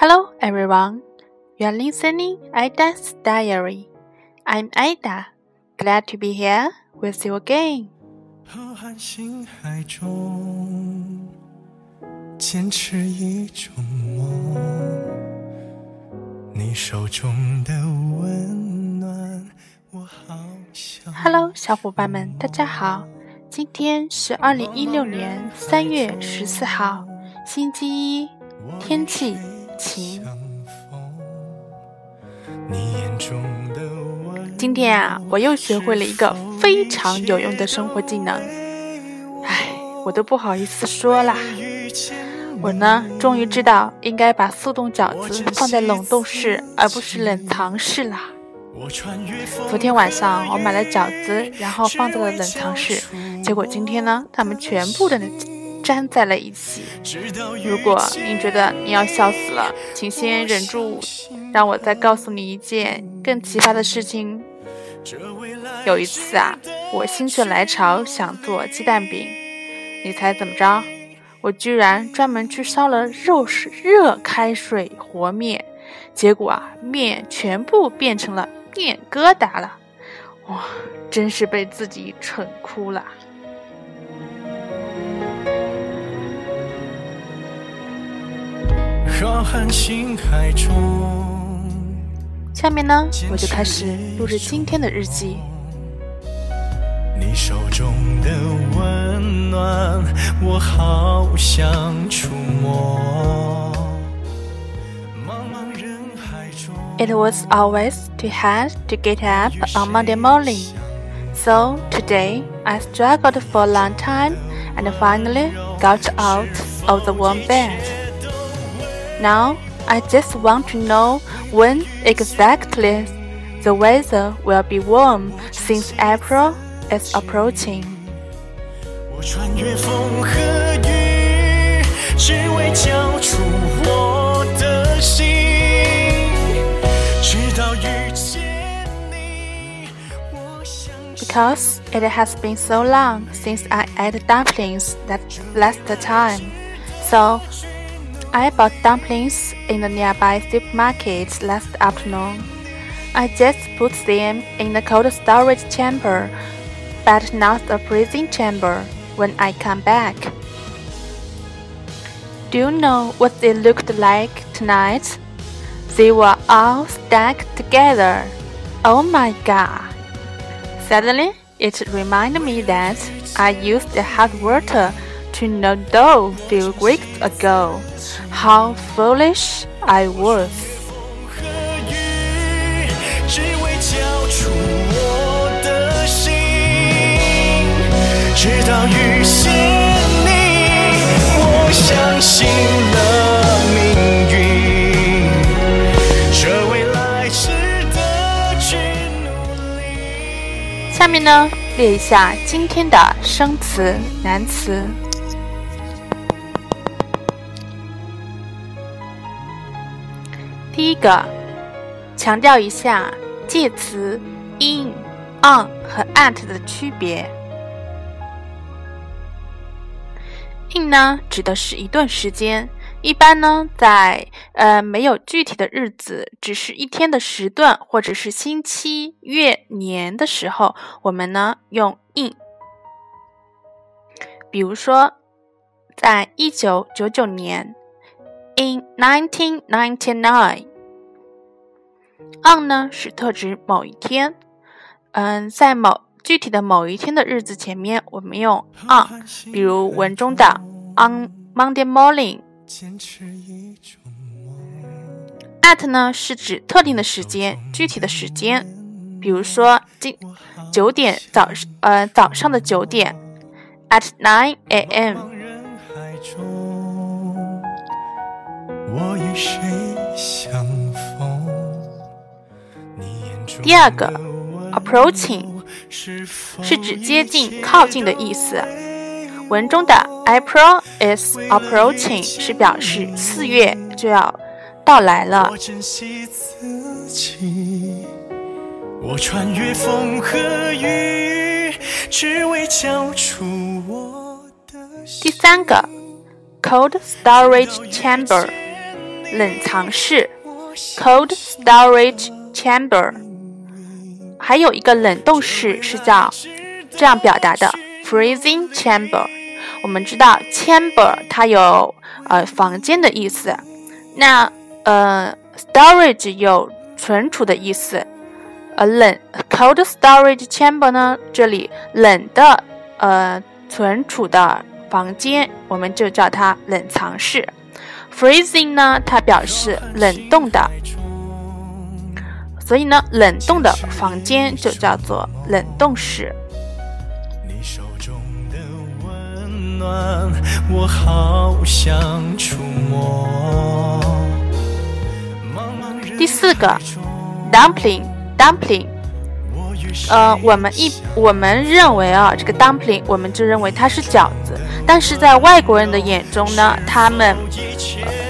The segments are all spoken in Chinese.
Hello, everyone. You are listening Ida's Diary. I'm Ida. Glad to be here with you again. 浩瀚星海中，坚持一种梦。你手中的温暖，我好想。Hello，小伙伴们，大家好。今天是二零一六年三月十四号，星期一，天气。晴。今天啊，我又学会了一个非常有用的生活技能。唉，我都不好意思说啦。我呢，终于知道应该把速冻饺子放在冷冻室，而不是冷藏室啦。昨天晚上我买了饺子，然后放在了冷藏室，结果今天呢，它们全部的。粘在了一起。如果您觉得你要笑死了，请先忍住，让我再告诉你一件更奇葩的事情。有一次啊，我心血来潮想做鸡蛋饼，你猜怎么着？我居然专门去烧了热水热开水和面，结果啊，面全部变成了面疙瘩了。哇，真是被自己蠢哭了。下面呢，我就开始录制今天的日记。你手中的温暖，我好想触摸。It was always too hard to get up on Monday morning, so today I struggled for a long time and finally got out of the warm bed. Now, I just want to know when exactly the weather will be warm since April is approaching. Because it has been so long since I ate dumplings that last time, so I bought dumplings in the nearby supermarket last afternoon. I just put them in the cold storage chamber, but not the freezing chamber, when I come back. Do you know what they looked like tonight? They were all stacked together. Oh my god! Suddenly, it reminded me that I used the hot water to know dough few weeks ago. How foolish I was! 直到遇见你，我相信了命运。这未来值得去努力。下面呢，列一下今天的生词、难词。 第一个，强调一下介词 in、on 和 at 的区别。in 呢，指的是一段时间，一般呢在呃没有具体的日子，只是一天的时段或者是星期、月、年的时候，我们呢用 in。比如说，在一九九九年，in nineteen ninety nine。on 呢是特指某一天，嗯，在某具体的某一天的日子前面，我们用 on，比如文中的 on Monday morning。at 呢是指特定的时间，具体的时间，比如说今九点早呃早上的九点，at nine a.m. 第二个，approaching 是指接近、靠近的意思。文中的 April is approaching 是表示四月就要到来了。第三个，cold storage chamber 冷藏室 （cold storage chamber）。还有一个冷冻室是叫这样表达的 （freezing chamber）。我们知道 chamber 它有呃房间的意思，那呃 storage 有存储的意思。呃冷 cold storage chamber 呢，这里冷的呃存储的房间，我们就叫它冷藏室。Freezing 呢，它表示冷冻的，所以呢，冷冻的房间就叫做冷冻室。第四个，dumpling。dumpling，呃，我们一我们认为啊，这个 dumpling，我们就认为它是饺子，但是在外国人的眼中呢，他们，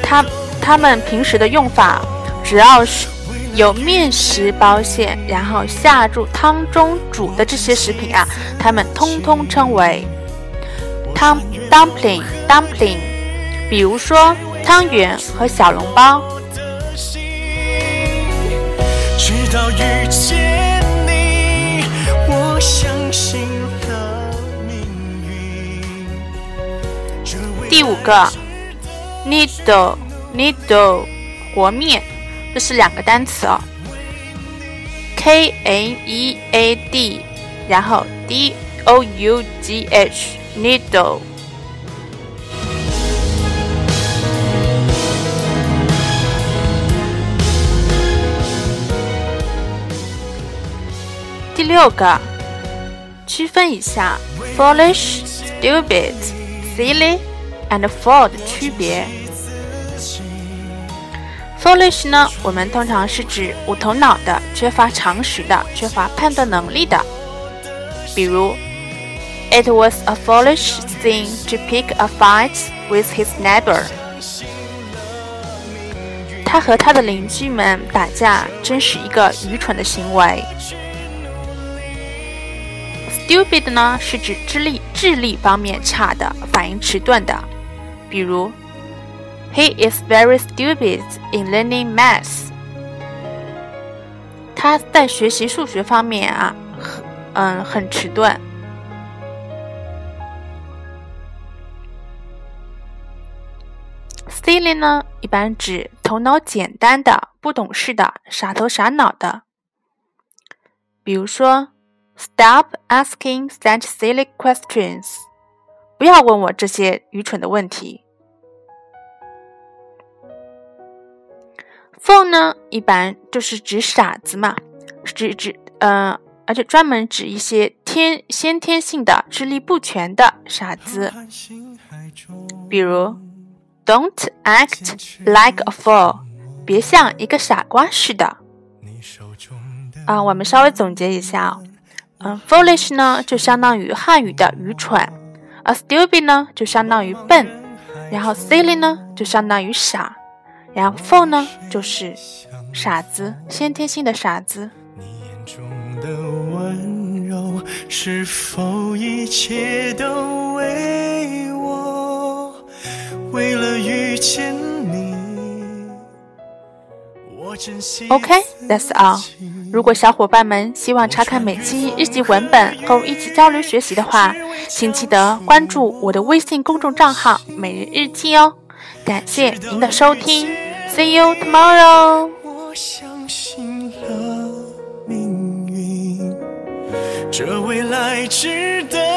他他们平时的用法，只要是有面食包馅，然后下入汤中煮的这些食品啊，他们通通称为汤 dumpling dumpling，比如说汤圆和小笼包。直到遇见五个，needle needle 和面，这是两个单词哦，K N E A D，然后 D O U G H needle。第六个，区分一下 foolish、stupid、silly and fool 的区别。foolish 呢，我们通常是指无头脑的、缺乏常识的、缺乏判断能力的。比如，It was a foolish thing to pick a fight with his neighbor。他和他的邻居们打架，真是一个愚蠢的行为。Stupid 呢，是指智力智力方面差的，反应迟钝的。比如，He is very stupid in learning math。他在学习数学方面啊，嗯很迟钝。Silly 呢，一般指头脑简单的、不懂事的、傻头傻脑的。比如说。Stop asking such silly questions！不要问我这些愚蠢的问题。Fool 呢，一般就是指傻子嘛，指指呃，而且专门指一些天先天性的智力不全的傻子。比如，Don't act like a fool！别像一个傻瓜似的。啊，我们稍微总结一下啊。嗯，foolish 呢就相当于汉语的愚蠢，而 stupid 呢就相当于笨，然后 silly 呢就相当于傻，然后 fool 呢就是傻子，先天性的傻子。你眼中的温柔，是否一切都为我？为了遇见你。OK，that's all。如果小伙伴们希望查看每期日记文本和我一起交流学习的话，请记得关注我的微信公众账号“每日日记”哦。感谢您的收听，See you tomorrow。我相信了命运，这未来值得。